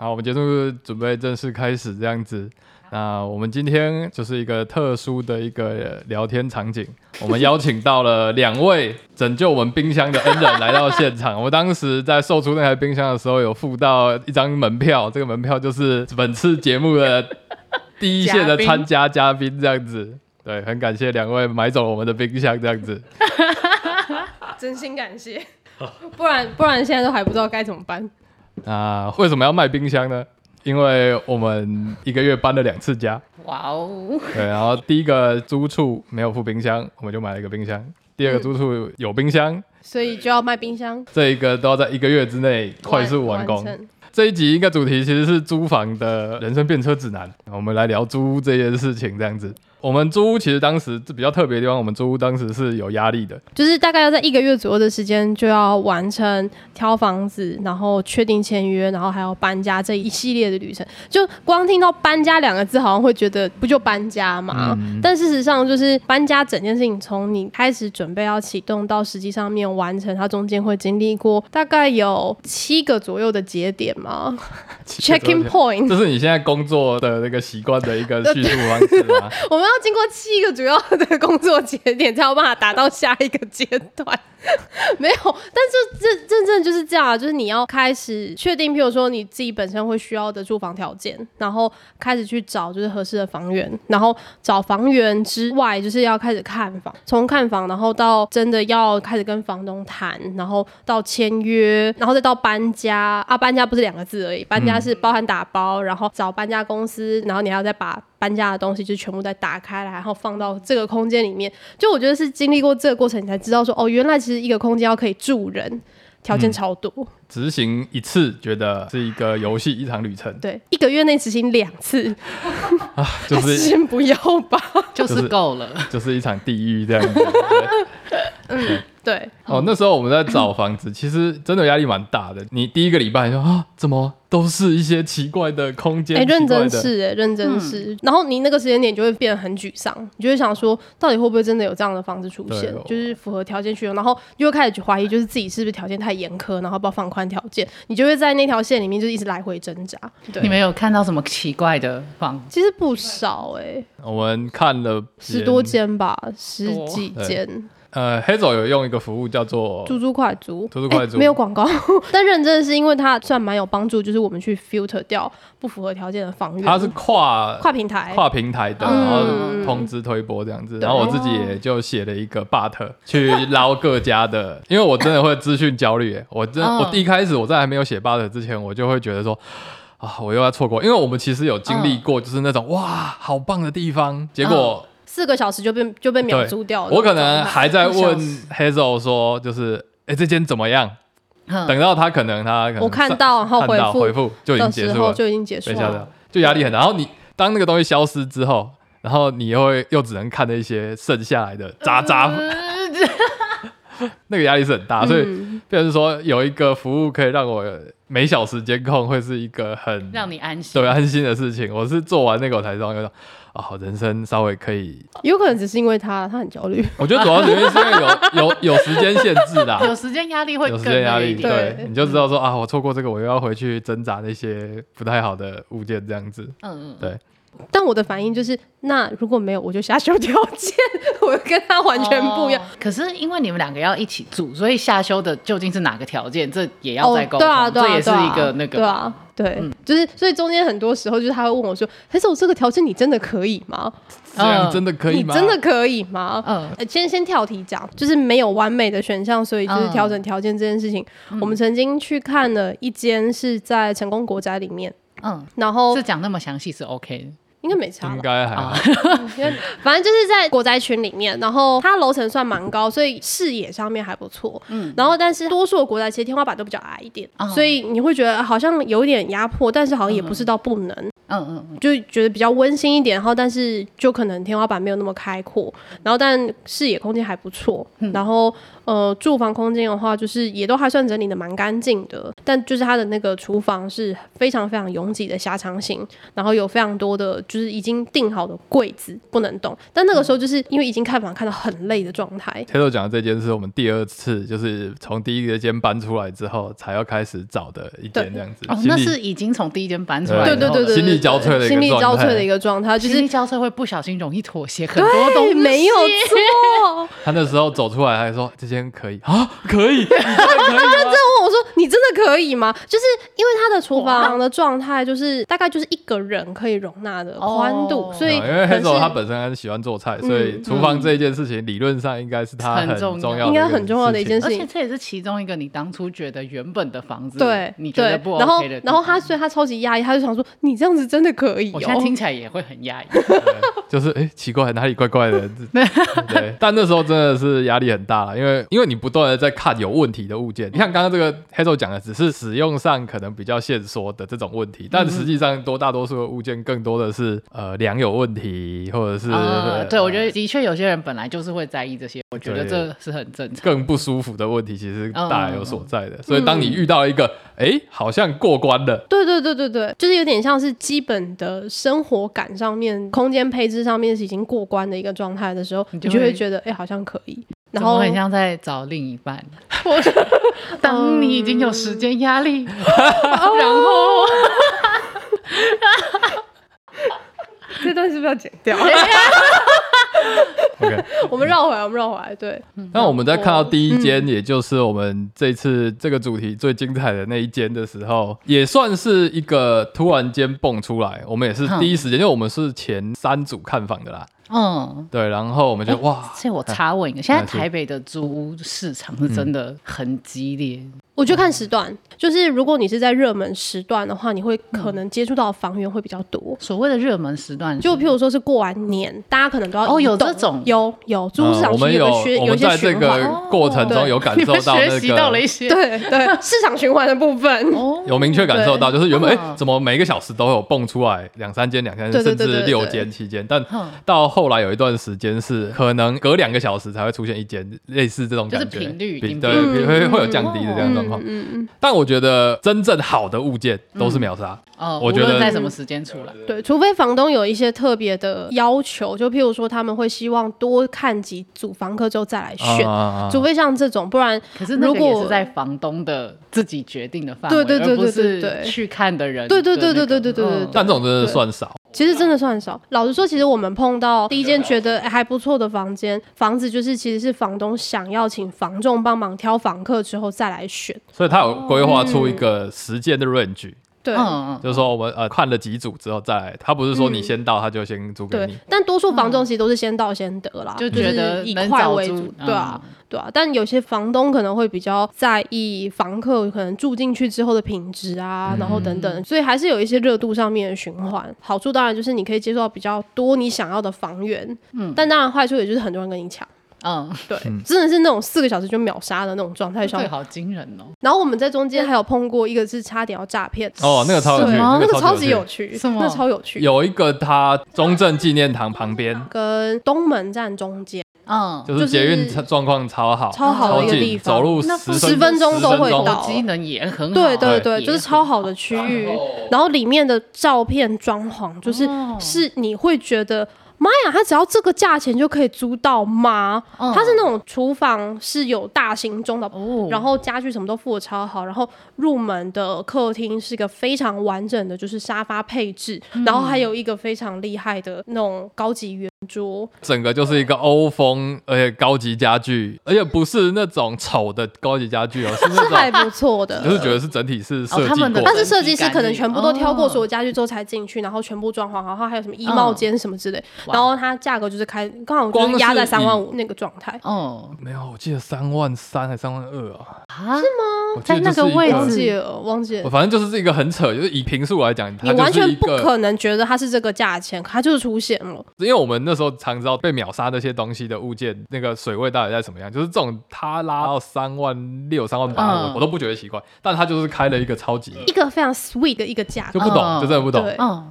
好，我们节目准备正式开始，这样子。那我们今天就是一个特殊的一个聊天场景，我们邀请到了两位拯救我们冰箱的恩人来到现场。我当时在售出那台冰箱的时候，有附到一张门票，这个门票就是本次节目的 第一线的参加嘉宾，这样子。对，很感谢两位买走我们的冰箱，这样子。真心感谢，不然不然现在都还不知道该怎么办。那为什么要卖冰箱呢？因为我们一个月搬了两次家，哇哦，对，然后第一个租处没有附冰箱，我们就买了一个冰箱；第二个租处有冰箱，所以就要卖冰箱，这一个都要在一个月之内快速完工。这一集一个主题其实是租房的人生变车指南，我们来聊租屋这件事情，这样子。我们租屋其实当时比较特别的地方，我们租屋当时是有压力的，就是大概要在一个月左右的时间就要完成挑房子，然后确定签约，然后还要搬家这一系列的旅程。就光听到搬家两个字，好像会觉得不就搬家嘛？但事实上，就是搬家整件事情从你开始准备要启动到实际上面完成，它中间会经历过大概有七个左右的节点嘛？Checking point，这是你现在工作的那个习惯的一个叙述方式吗？我们。要经过七个主要的工作节点，才有办法达到下一个阶段。没有，但是这真正就是这样，就是你要开始确定，譬如说你自己本身会需要的住房条件，然后开始去找就是合适的房源，然后找房源之外，就是要开始看房，从看房，然后到真的要开始跟房东谈，然后到签约，然后再到搬家啊，搬家不是两个字而已，搬家是包含打包，然后找搬家公司，然后你还要再把搬家的东西就全部再打开来，然后放到这个空间里面。就我觉得是经历过这个过程，你才知道说哦，原来。其实一个空间要可以住人，条件超多。执行一次觉得是一个游戏，一场旅程。对，一个月内执行两次啊，就是先不要吧，就是够了，就是一场地狱这样子。嗯，对。哦，那时候我们在找房子，其实真的压力蛮大的。你第一个礼拜说啊，怎么都是一些奇怪的空间？哎，认真是哎，认真是。然后你那个时间点就会变得很沮丧，你就会想说，到底会不会真的有这样的房子出现？就是符合条件需求，然后又开始去怀疑，就是自己是不是条件太严苛，然后不要放宽条件，你就会在那条线里面就一直来回挣扎。对你们有看到什么奇怪的房？其实不少哎，我们看了十多间吧，十几间。呃，黑走有用一个服务叫做“猪猪快租”，猪猪快租没有广告，但认真的是因为它算蛮有帮助，就是我们去 filter 掉不符合条件的房源。它是跨跨平台、跨平台的，然后通知推播这样子。然后我自己也就写了一个 but 去捞各家的，因为我真的会资讯焦虑。我真我一开始我在还没有写 but 之前，我就会觉得说啊，我又要错过，因为我们其实有经历过，就是那种哇，好棒的地方，结果。四个小时就被就被秒租掉了。我可能还在 问 Hazel 说，就是哎，这间怎么样？等到他可能他我看到然后回复回复就已经结束了，就已经结束了，就压力很大。然后你当那个东西消失之后，然后你又会又只能看那些剩下来的渣渣，那个压力是很大。所以，变成说有一个服务可以让我每小时监控，会是一个很让你安心对安心的事情。我是做完那个我才知道。哦，人生稍微可以，有可能只是因为他，他很焦虑。我觉得主要原因是因为有 有有时间限制啦，有时间压力会有时间压力，对，你就知道说啊，我错过这个，我又要回去挣扎那些不太好的物件，这样子。嗯嗯，对。但我的反应就是，那如果没有，我就下修条件，我跟他完全不一样。可是因为你们两个要一起住，所以下修的究竟是哪个条件，这也要再沟通。对啊，这也是一个那个。对啊。对，就是，所以中间很多时候就是他会问我说：“可是我这个条件你真的可以吗？这样真的可以吗？真的可以吗？”嗯，先先跳题讲，就是没有完美的选项，所以就是调整条件这件事情。我们曾经去看了一间是在成功国宅里面，嗯，然后是讲那么详细是 OK 的。应该没差，应该还好。反正就是在国宅群里面，然后它楼层算蛮高，所以视野上面还不错。嗯，然后但是多数的国宅其实天花板都比较矮一点，所以你会觉得好像有点压迫，但是好像也不是到不能。嗯嗯，就觉得比较温馨一点，然后但是就可能天花板没有那么开阔，然后但视野空间还不错，然后。呃住房空间的话，就是也都还算整理的蛮干净的，但就是它的那个厨房是非常非常拥挤的狭长型，然后有非常多的就是已经定好的柜子不能动。但那个时候就是因为已经看房看到很累的状态，铁头讲的这间是我们第二次，就是从第一个间搬出来之后才要开始找的一间这样子。哦，那是已经从第一间搬出来对对对对对，心力交瘁的一个心力交状态瘁的一个状态，就是心力交瘁会不小心容易妥协很多东对，西，没有错。他那时候走出来还说这间可以啊，可以，你真的可以吗？问我说：“你真的可以吗？”就是因为他的厨房的状态，就是大概就是一个人可以容纳的宽度，哦所以啊因为黑手他本身还是喜欢做菜，所以厨房这一件事情理论上应该是他很很重要重要，应该很重要的一件事情而且这也是其中一个你当初觉得原本的房子，对你觉得对不，然后 OK 的地方，然后他所以他超级压抑，他就想说：“你这样子真的可以、哦？”我现在听起来也会很压抑，就是哎、诶奇怪哪里怪怪的，对。但那时候真的是压力很大了，因为因为你不断的在看有问题的物件。你看刚刚这个黑手讲的只是使用上可能比较限缩的这种问题，但实际上多大多数的物件更多的是呃梁有问题，或者是、啊，对，我觉得得的确有些人本来就是会在意这些，我觉得对这是很正常。更不舒服的问题，其实嗯大有所在的。所以当你遇到一个哎、诶好像过关了。对对对对对，就是有点像是基本的生活感上面、空间配置上面是已经过关的一个状态的时候，你就会觉得哎、好像可以。然怎么后很像在找另一半。我 当你已经有时间压力，然后 这段是不是要剪掉？OK，我们绕回来，我们绕回来。对，那我们在看到第一间，也就是我们这次这个主题最精彩的那一间的时候，也算是一个突然间蹦出来。我们也是第一时间，因为我们是前三组看房的啦，嗯。对，然后我们就哇，所以我插问一个，现在台北的租屋市场是真的很激烈，我觉得看时段，就是如果你是在热门时段的话，你会可能接触到房源会比较多。所谓的热门时段，就譬如说是过完年，大家可能都要哦有这种。有有租屋市场区嗯我们有学我有些们在这循环，个过程中有感受到那 学习到了一些。对对，市场循环的部分。哦，有明确感受到，就是原本哎、嗯怎么每个小时都有蹦出来两三间、两三间，甚至六间、七间，但嗯。到后来有一段时间是可能隔两个小时才会出现一间，类似这种感觉，就是频率对会会有降低的这样状况。嗯嗯，但我觉得真正好的物件都是秒杀，哦，我觉得在什么时间出来，对，除非房东有一些特别的要求，就譬如说他们会希望多看几组房客之后再来选，啊除非像这种，不然可是如果是在房东的自己决定的范围，对对对对对去看的人对。对对对对对对对嗯。但这种真的算少。其实真的算少。老实说，其实我们碰到第一间觉得、哎还不错的房间，房子就是其实是房东想要请房仲帮忙挑房客之后再来选。所以他有规划出一个时间的 range，、对。嗯嗯就是说我们呃看了几组之后再来，他不是说你先到他就先租给对你，，但多数房东其实都是先到先得啦，就是觉得以快为主，对啊，对啊。但有些房东可能会比较在意房客可能住进去之后的品质啊，然后等等，所以还是有一些热度上面的循环。好处当然就是你可以接触到比较多你想要的房源，嗯，但当然坏处也就是很多人跟你抢。嗯，对，真的是那种四个小时就秒杀的那种状态上对，。好惊人哦！然后我们在中间还有碰过一个是差点要诈骗，哦，那个超有趣，那那个超超级有趣，什么？那超有趣。有一个他中正纪念堂旁边，跟东门站中间，嗯，就是捷运状况超好，超好的一个地方。走路那十十分钟都会10分钟到。机能也很好，对对对，就是超好的区域，然后里面的照片装潢，就是哦。是你会觉得。妈呀，他只要这个价钱就可以租到吗？嗯。它是那种厨房是有大型中的，哦。然后家具什么都附的超好，然后入门的客厅是一个非常完整的，就是沙发配置，嗯。然后还有一个非常厉害的那种高级圆桌，整个就是一个欧风，而且高级家具，而且不是那种丑的高级家具哦，是还种不错的。就是觉得是整体是设计他们的但是设计师可能全部都挑过哦所有家具之后才进去，然后全部装潢，然后还有什么衣帽间什么之类，哇。然后它价格就是开刚好压在三万五那个状态。哦，没有，我记得三万三还三万二啊，啊，是吗？在那个位置。记了，忘记了。我反正就是一个很扯，就是以平数来讲，它就你完全不可能觉得它是这个价钱，可它就是出现了。因为我们那时候常知道被秒杀那些东西的物件，那个水位到底在什么样，就是这种它拉到三万六、三万八，嗯。我我都不觉得奇怪，但它就是开了一个超级，一个非常 sweet 的一个价格，就不懂，嗯就真的不懂。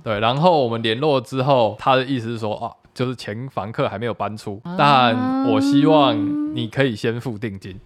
对，然后我们联络之后，他的意思是说，啊，就是前房客还没有搬出，但我希望你可以先付定金。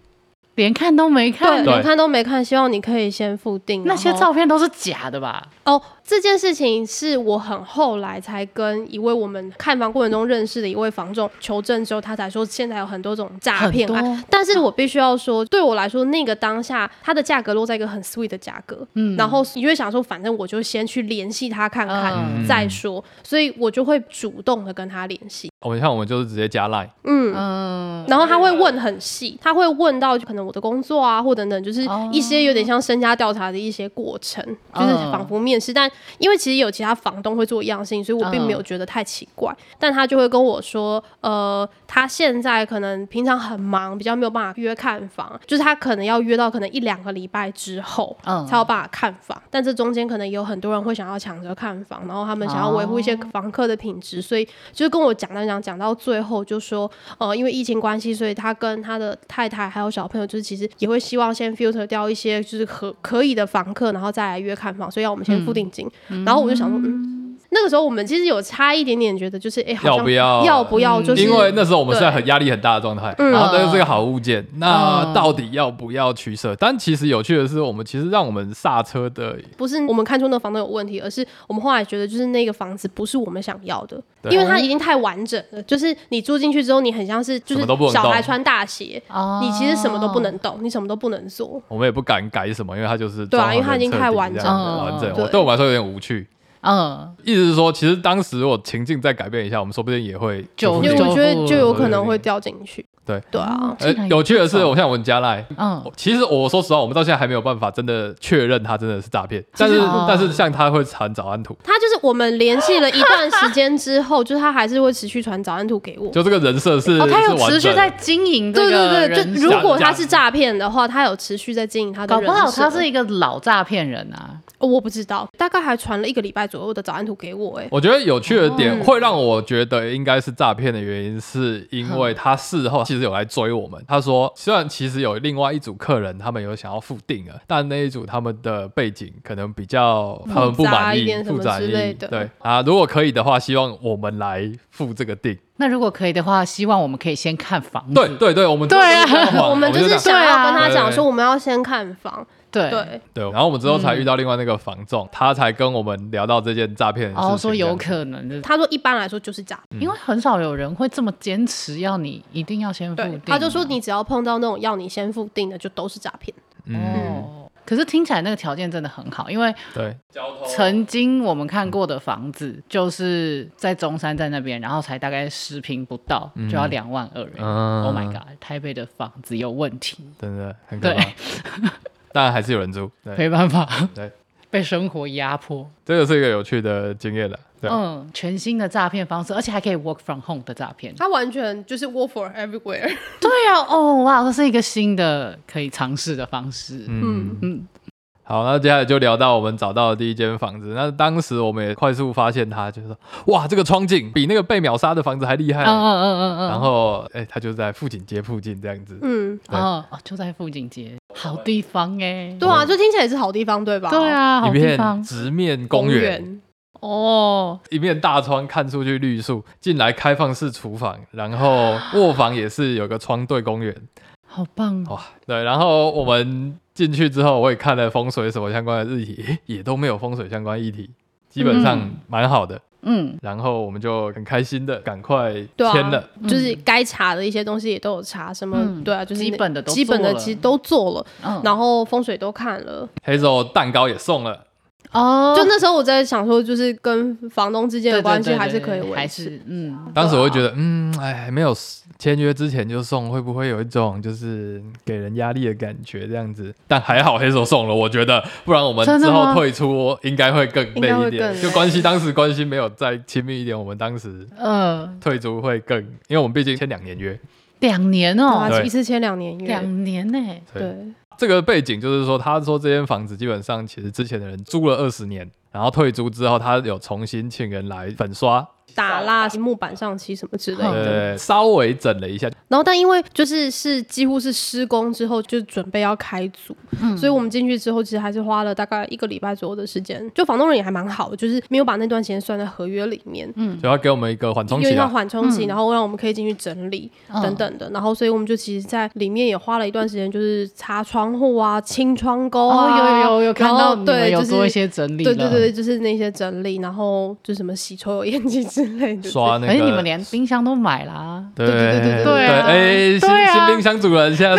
连看都没，看，对连看都没看，希望你可以先付定。那些照片都是假的吧？哦，这件事情是我很后来才跟一位我们看房过程中认识的一位房仲求证之后，他才说现在有很多种诈骗案。但是我必须要说，对我来说，那个当下它的价格落在一个很 sweet 的价格，嗯。然后你就会想说，反正我就先去联系他看看、嗯。再说，所以我就会主动的跟他联系，我们像我们就是直接加 line，嗯。嗯，然后他会问很细，他会问到可能我的工作啊，或等等，就是哦一些有点像身家调查的一些过程，就是嗯仿佛面试。但因为其实有其他房东会做一样的事情，所以我并嗯没有觉得太奇怪。但他就会跟我说，呃，他现在可能平常很忙，比较没有办法约看房，就是他可能要约到可能一两个礼拜之后，嗯才有办法看房。但这中间可能有很多人会想要抢着看房，然后他们想要维护一些哦房客的品质，所以就是跟我讲讲讲讲到最后，就说呃，因为疫情关系，所以他跟他的太太还有小朋友，就是其实也会希望先 filter 掉一些就是可可以的房客，然后再来约看房，所以要我们先付定金。然后我就想说，嗯。那个时候我们其实有差一点点，觉得就是哎、好像要不要要不要，就是因为那时候我们是在很压力很大的状态，嗯然后那就是个好物件，那嗯到底要不要取舍？但其实有趣的是，我们其实让我们刹车的，不是我们看出那个房东有问题，而是我们后来觉得就是那个房子不是我们想要的，因为它已经太完整了。就是你住进去之后，你很像是就是小孩穿大鞋，哦你其实什么都不能动，你什么都不能做。我们也不敢改什么，因为它就是对啊因为它已经太完整了完整。对我们来说有点无趣。嗯，意思是说，其实当时我情境再改变一下，我们说不定也会就因为我觉得就有可能会掉进去。对。对啊，呃，有趣的是，我像我们加赖，嗯，其实我说实话，我们到现在还没有办法真的确认他真的是诈骗，但是哦但是像他会传早安图，他就是我们联系了一段时间之后，就是他还是会持续传早安图给我。就这个人设是哦，他有持续在经营对对对，就如果他是诈骗的话，他有持续在经营他的人设。搞不好他是一个老诈骗人啊。哦我不知道，大概还传了一个礼拜左右的早安图给我、哎，我觉得有趣的点哦会让我觉得应该是诈骗的原因，是因为他事后其实有来追我们。他说，虽然其实有另外一组客人，他们有想要付定了，但那一组他们的背景可能比较他们不满意复杂一点，对啊，如果可以的话，希望我们来付这个定。那如果可以的话，希望我们可以先看房子。对对对，我们对啊我们就是想要跟他对对讲说，我们要先看房。对对，对，然后我们之后才遇到另外那个房仲，他才跟我们聊到这件诈骗的事情。哦说有可能的，他说一般来说就是诈骗。因为很少有人会这么坚持要你一定要先付对定，，他就说你只要碰到那种要你先付定的，就都是诈骗。嗯，哦。可是听起来那个条件真的很好，因为对，曾经我们看过的房子就是在中山在那边，然后才大概十平不到，就要两万二。嗯 Oh my god！台北的房子有问题，真的很可怕。当然还是有人租，对，没办法，对，被生活压迫。这个是一个有趣的经验了。对，嗯，全新的诈骗方式，而且还可以 work from home 的诈骗。它完全就是 work for everywhere。对啊，哦哇，这是一个新的可以尝试的方式。嗯嗯，好，那接下来就聊到我们找到的第一间房子。那当时我们也快速发现它，就是说，哇，这个窗景比那个被秒杀的房子还厉害。嗯嗯嗯嗯嗯，然后，哎、它就在富锦街附近这样子。嗯，对哦哦，就在富锦街，好地方哎。对啊，就听起来也是好地方，对吧？对，啊，好一片地方直面公园，园。哦。一面大窗看出去绿树，进来开放式厨房，然后卧房也是有个窗对公园。好棒哦！哇，对，然后我们进去之后，我也看了风水什么相关的日题，也都没有风水相关议题，基本上嗯。蛮好的。嗯，然后我们就很开心的赶快签了。就是该查的一些东西也都有查，什么、嗯。对啊，就是基本的都基本的其实都做了，嗯。然后风水都看了。黑手蛋糕也送了，哦，就那时候我在想说，就是跟房东之间的关系还是可以维持。还是嗯，当时我会觉得，嗯，哎，没有签约之前就送，会不会有一种就是给人压力的感觉这样子？但还好黑手送了，我觉得，不然我们之后退出应该会更累一点。就关系当时关系没有再亲密一点，我们当时嗯，退出会更，因为我们毕竟签两年约。两年哦。一次签两年约。两年呢，对，对，这个背景就是说，他说这间房子基本上其实之前的人租了二十年，然后退租之后，他有重新请人来粉刷，打蜡、木板上漆什么之类的。对，稍微整了一下。然后，但因为就是是几乎是施工之后就准备要开组，所以我们进去之后，其实还是花了大概一个礼拜左右的时间。就房东人也还蛮好的，就是没有把那段时间算在合约里面，嗯，就要给我们一个缓冲期，因为缓冲期，然后让我们可以进去整理等等的。然后，所以我们就其实，在里面也花了一段时间，就是擦窗户啊、清窗沟啊，有有有有看到对，有做一些整理，对对对，就是那些整理，然后就什么洗抽油烟机之类的，刷那个，哎，你们连冰箱都买啦？对对对对对，哎，新新冰箱主人现在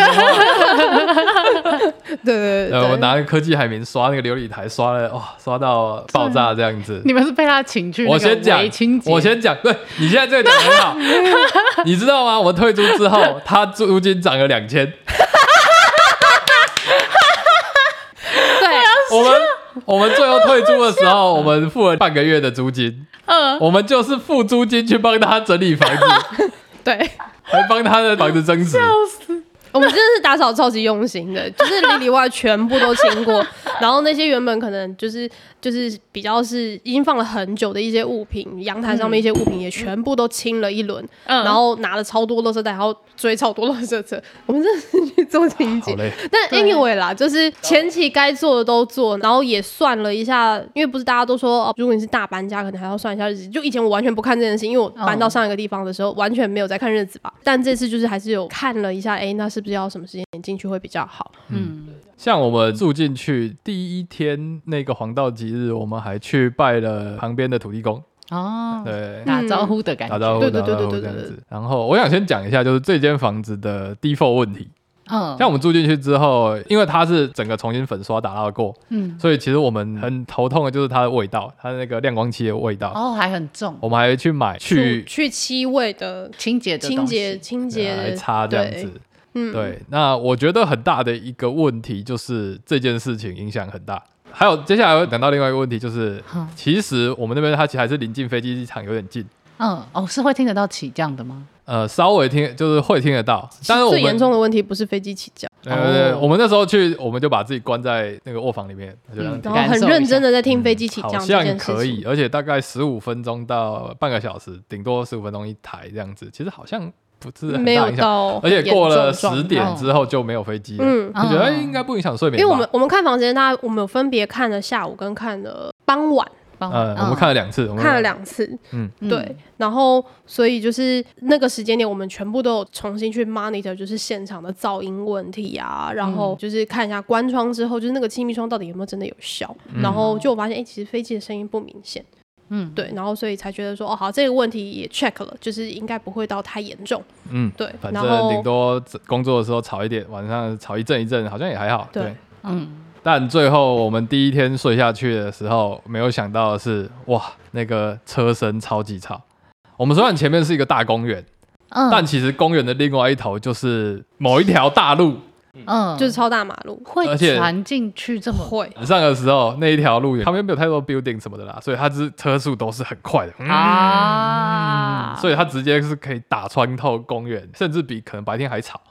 对对对，我拿科技海绵刷那个琉璃台，刷了哇，刷到爆炸这样子。你们是被他请去？我先讲，我先讲，对你现在这个讲很好，你知道吗？我退租之后，他租金涨了两千。对，我们 我们最后退租的时候，我们付了半个月的租金。嗯，我们就是付租金去帮他整理房子，对，还帮他的房子增值。笑死！我们真的是打扫超级用心的，就是里里外全部都清过，然后那些原本可能就是。就是比较是已经放了很久的一些物品，阳台上面一些物品也全部都清了一轮，然后拿了超多垃圾袋，然后追超多垃圾车。我们真的是去做清洁，但 anyway 啦，就是前期该做的都做，然后也算了一下，因为不是大家都说哦，如果你是大搬家，可能还要算一下日子。就以前我完全不看这件事，因为我搬到上一个地方的时候完全没有在看日子吧。但这次就是还是有看了一下，哎，那是不是要什么时间点进去会比较好？嗯。像我们住进去第一天那个黄道吉日，我们还去拜了旁边的土地公哦，对，打招呼的感觉，打招呼，对对对对对这样子。然后我想先讲一下，就是这间房子的 default 问题。嗯，像我们住进去之后，因为它是整个重新粉刷打蜡过，嗯，所以其实我们很头痛的就是它的味道，它的那个亮光漆的味道，哦，还很重。我们还去买去去漆味的清洁清洁清洁来擦这样子。嗯，对，那我觉得很大的一个问题就是这件事情影响很大。还有接下来会讲到另外一个问题，就是其实我们那边它其实还是临近飞机场，有点近。嗯，哦，是会听得到起降的吗？呃，稍微听就是会听得到，但是最严重的问题不是飞机起降。呃，我们那时候去，我们就把自己关在那个卧房里面，然后很认真的在听飞机起降。好像可以，而且大概十五分钟到半个小时，顶多十五分钟一台这样子，其实好像。不是没有到，而且过了十点之后就没有飞机了。嗯，我觉得应该不影响睡眠。因为我们我们看房间，它我们有分别看了下午跟看了傍晚。嗯，我们看了两次，看了两次。嗯，对。然后所以就是那个时间点，我们全部都有重新去 monitor，就是现场的噪音问题啊，然后就是看一下关窗之后，就是那个气密窗到底有没有真的有效。然后就我发现，哎，其实飞机的声音不明显。嗯，对，然后所以才觉得说，哦，好，这个问题也 check 了，就是应该不会到太严重。嗯，对，反正顶多工作的时候吵一点，晚上吵一阵一阵，好像也还好。对，嗯。但最后我们第一天睡下去的时候，没有想到的是，哇，那个车声超级吵。我们虽然前面是一个大公园，嗯，但其实公园的另外一头就是某一条大路。嗯，就是超大马路，会传进去这么会。上的时候那一条路旁边没有太多 building 什么的啦，所以它是车速都是很快的啊，所以它直接是可以打穿透公园，甚至比可能白天还吵。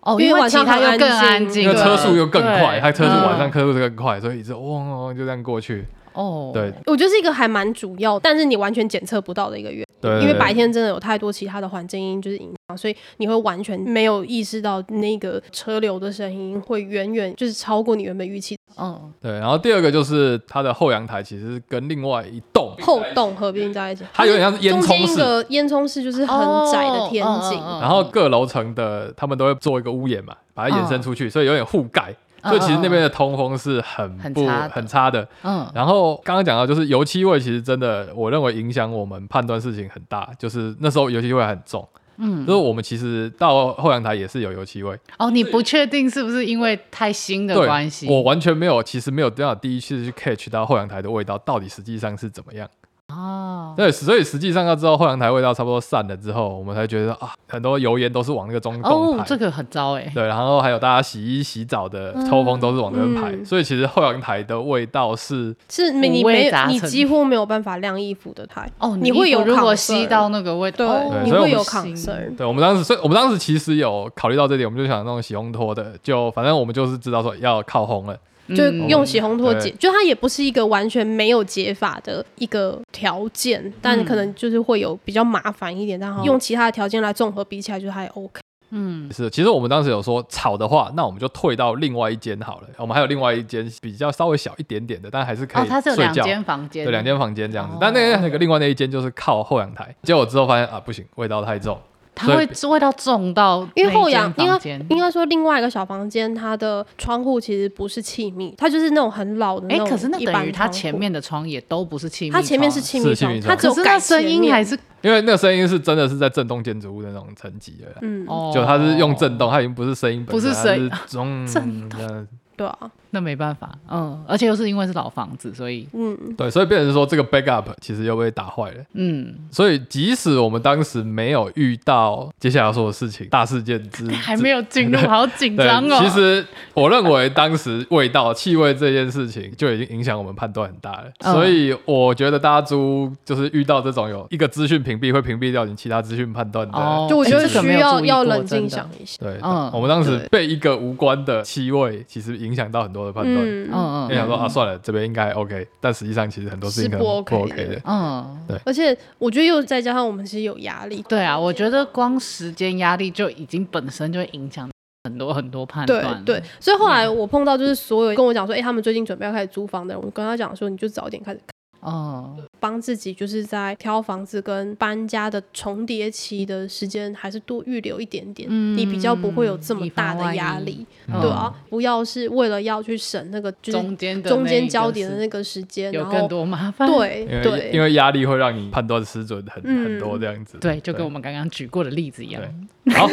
哦，因为晚上它又更安静，因为车速又更快，它车速晚上车速更快，所以一直嗡嗡嗡就这样过去。哦，对，我觉得是一个还蛮主要，但是你完全检测不到的一个原因，因为白天真的有太多其他的环境音就是影响，所以你会完全没有意识到那个车流的声音会远远就是超过你原本预期。嗯，对。然后第二个就是它的后阳台其实跟另外一栋后栋合并在一起，它有点像是烟囱式的烟囱式，就是很窄的天井。然后各楼层的他们都会做一个屋檐嘛，把它延伸出去，所以有点覆盖。所以其实那边的通风是很不很差的，嗯。然后刚刚讲到就是油漆味，其实真的我认为影响我们判断事情很大。就是那时候油漆味很重，嗯。就是我们其实到后阳台也是有油漆味。哦，你不确定是不是因为太新的关系？我完全没有，其实没有这样第一次去 catch 到后阳台的味道到底实际上是怎么样。哦，对，所以实际上要知道后阳台味道差不多散了之后，我们才觉得啊，很多油烟都是往那个中洞排。哦，这个很糟哎。对，然后还有大家洗衣洗澡的抽风都是往那边排，嗯所以其实后阳台的味道是是你你五味没杂陈你几乎没有办法晾衣服的台，哦，你会有如果吸到那个味道，对，哦你会有对所以我们 concern。对，我们当时，所以我们当时其实有考虑到这点，我们就想那种洗烘托的，就反正我们就是知道说要靠烘了，就嗯用洗烘托解，对。就它也不是一个完全没有解法的一个条件，但可能就是会有比较麻烦一点，然后用其他的条件来综合比起来，就还 OK。嗯，是，其实我们当时有说吵的话，那我们就退到另外一间好了。我们还有另外一间比较稍微小一点点的，但还是可哦，以它是有睡觉。两间房间，对，两间房间这样子，哦但那个那个另外那一间就是靠后阳台，结果之后发现啊不行，味道太重，它会味道重到因为后那一间阳应该应该说另外一个小房间，它的窗户其实不是气密，它就是那种很老的那哎，种可是那一般等于它前面的窗也都不是气密，它前面是气密窗它只有改那声音还是因为那个声音是真的是在震动建筑物的那种层级的。嗯，哦，就它是用震动，它已经不是声音本身，不是声音是中 震动。对啊，那没办法，嗯，而且又是因为是老房子，所以嗯，对，所以变成是说这个 backup 其实又被打坏了。嗯，所以即使我们当时没有遇到接下来要说的事情大事件之，还没有进入，好紧张哦。其实我认为当时味道、气味这件事情就已经影响我们判断很大了。嗯所以我觉得大家租就是遇到这种有一个资讯屏蔽会屏蔽掉你其他资讯判断的。哦，就我觉得需要要冷静想一下。对，嗯我们当时被一个无关的气味，其实影响到很多的判断。嗯嗯嗯。因为想说啊，算了，这边应该 OK，但实际上其实很多事情是不 OK 的。嗯，对，而且我觉得又再加上我们其实有压力，对啊，我觉得光时间压力就已经本身就会影响很多很多判对断了。对，所以后来我碰到就是所有跟我讲说，哎、他们最近准备要开始租房的人，我跟他讲说，你就早点开始嗯，帮自己，就是在挑房子跟搬家的重叠期的时间，还是多预留一点点，嗯你比较不会有这么大的压力，嗯对啊，不要是为了要去省那个就是中间的中间焦点的那个时间，有更然后多麻烦。对因为对，因为压力会让你判断失准很、嗯很多这样子。对，就跟我们刚刚举过的例子一样。好，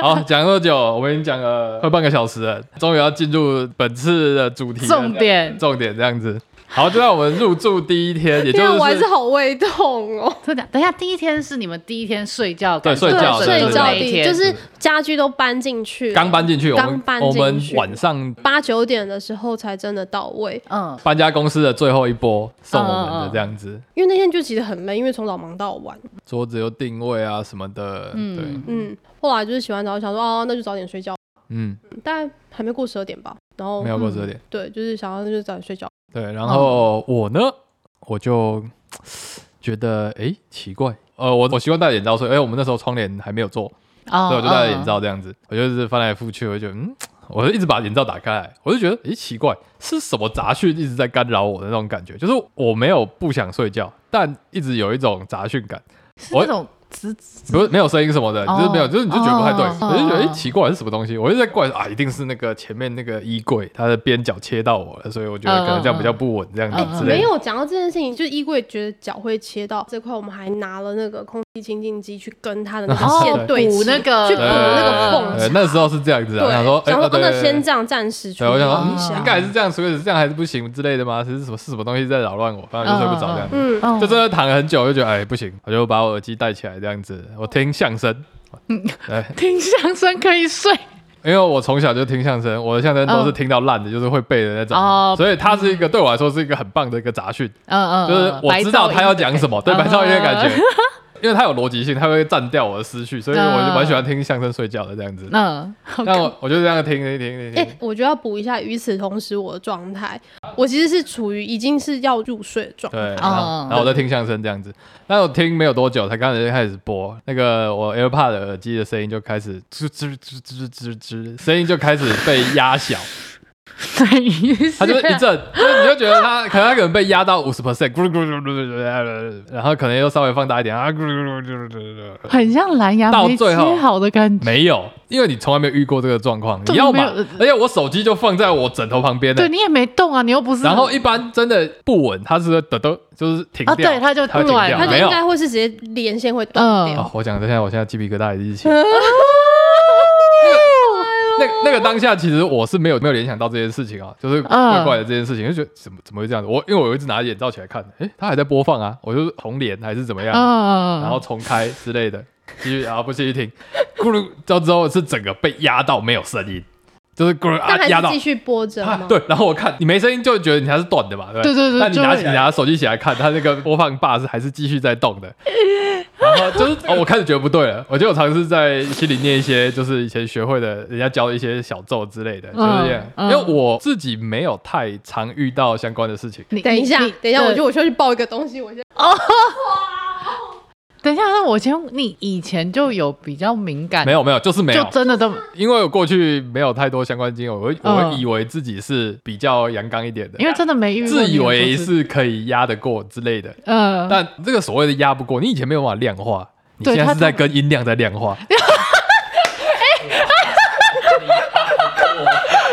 好，讲多久？我们已经讲了快半个小时了，终于要进入本次的主题重点重点这样子。好，就在我们入住第一天，也就 天啊，我还是是好胃痛哦。真的，等一下，第一天是你们第一天睡觉对睡觉对到的就是睡觉第一天就是家具都搬进去，刚搬进去，我们刚搬我们进去晚上八九点的时候才真的到位，嗯，搬家公司的最后一波送我们的这样子，因为那天就其实很累，因为从早忙到晚。桌子又定位啊什么的，嗯对，嗯，后来就是洗完澡想说，哦，那就早点睡觉，嗯，大概还没过十二点吧。然后没有过十二点。对，就是想要那就早点睡觉。对，然后我呢，我就觉得哎、诶奇怪，呃，我我习惯戴眼罩睡，哎、我们那时候窗帘还没有做，哦所以我就戴了眼罩这样子，我就是翻来覆去，我就嗯，我就一直把眼罩打开来，我就觉得哎、诶奇怪，是什么杂讯一直在干扰我的那种感觉，就是我没有不想睡觉，但一直有一种杂讯感，是那种不是没有声音什么的，哦就是没有，就是你就觉得不太对，哦我就觉得奇怪是什么东西，我就在怪啊，一定是那个前面那个衣柜它的边角切到我了，所以我觉得可能这样比较不稳，这样子之类。没有讲到这件事情，就是衣柜觉得脚会切到这块，我们还拿了那个空气清净机去跟它的那个 哦线对齐，补那个去补那个缝对，那时候是这样子啊，对，想说，哎想说，哦那哦对对对先这样暂时处对，我理想说，嗯，一下应。该还是这样，所以这样还是不行之类的吗？是什么是什么东西在扰乱我？反正就睡不着这样，嗯，嗯就真的躺了很久，就觉得哎不行，我就把我耳机戴起来这样子，我听相声。嗯，听相声可以睡，因为我从小就听相声，我的相声都是嗯听到烂的，就是会背的那种，哦所以它是一个对我来说是一个很棒的一个杂讯，嗯嗯，就是我知道他要讲什么，对白噪音的感觉嗯，因为它有逻辑性，它会占掉我的思绪，所以我就蛮喜欢听相声睡觉的这样子。嗯，那我我就这样听听听听。哎、听，我觉得要补一下，与此同时，我的状态，我其实是处于已经是要入睡的状态。对，然后嗯然后我在听相声这样子，但我听没有多久，才刚才就开始播那个我 AirPod 的耳机的声音就开始吱吱吱吱吱吱，声音就开始被压小，等于是它就是一阵，就是你就觉得它 可能它可能被压到五十 percent，咕噜咕噜咕噜，然后可能又稍微放大一点啊，咕噜咕噜咕噜咕噜，很像蓝牙没到最后接好的感觉。没有，因为你从来没有遇过这个状况，对你要嘛没有，而且我手机就放在我枕头旁边的对，你也没动啊，你又不是。然后一般真的不稳，它是会得得就是停啊掉，对它就断掉，它就应。该会是直接连线会断掉。嗯哦，我讲的现在我现在鸡皮疙瘩已经起，那那个当下，其实我是没有没有联想到这件事情啊，就是嗯。怪怪的这件事情，就觉得怎么怎么会这样子？我因为我有一直拿眼罩起来看，诶，它还在播放啊，我就红脸还是怎么样，嗯，然后重开之类的，继续然后不继续听，咕噜到之后是整个被压到没有声音，就是咕噜但啊压到。继。续播着对，然后我看你没声音，就觉得你还是断的嘛，对对？对但你拿起你拿手机起来看，它那个播放把是还是继续在动的。然后就是、哦、我开始觉得不对了，我就有尝试在心里念一些就是以前学会的人家教的一些小咒之类的，就是这样。嗯因为我自己没有太常遇到相关的事情。你等一下，等一下，我就我就去抱一个东西，我先 等一下，那我先，你以前就有比较敏感，没有没有，就是没有就有，真的都，因为我过去没有太多相关经验，我会我以为自己是比较阳刚一点的，因为真的没遇过，自以为是可以压得过之类的。嗯，但这个所谓的压不过，你以前没有办法量化，你现在是在跟音量在量化。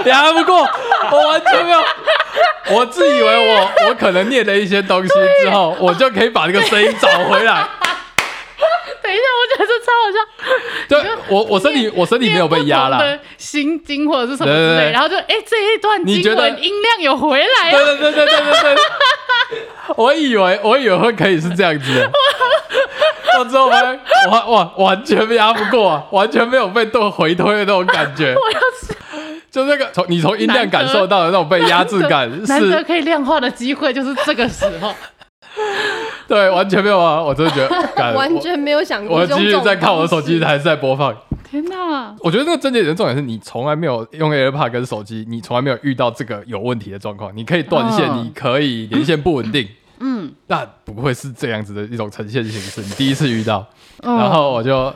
压不过，我完全没有。我自以为我 我可能念了一些东西之后，我就可以把这个声音找回来。等一下，我觉得这超好笑。对我我身体我身体没有被压啦。念不同的心经或者是什么之类，然后就哎、这一段经你觉得文音量有回来啊，对对对对对对对，我以为我以为会可以是这样子的，到之后发现哇哇完全压不过啊，完全没有被动回推的那种感觉。我要是就那个从你从音量感受到的那种被压制感，难得可以量化的机会，就是这个时候。对完全没有啊！我真的觉得 完全没有想过我继续在看我的手机，还是在播放。天哪！我觉得那个症结点重点是你从来没有用 AirPod 跟手机，你从来没有遇到这个有问题的状况。你可以断线，嗯你可以连线不稳定，嗯，但不会是这样子的一种呈现形式。你第一次遇到，嗯然后我就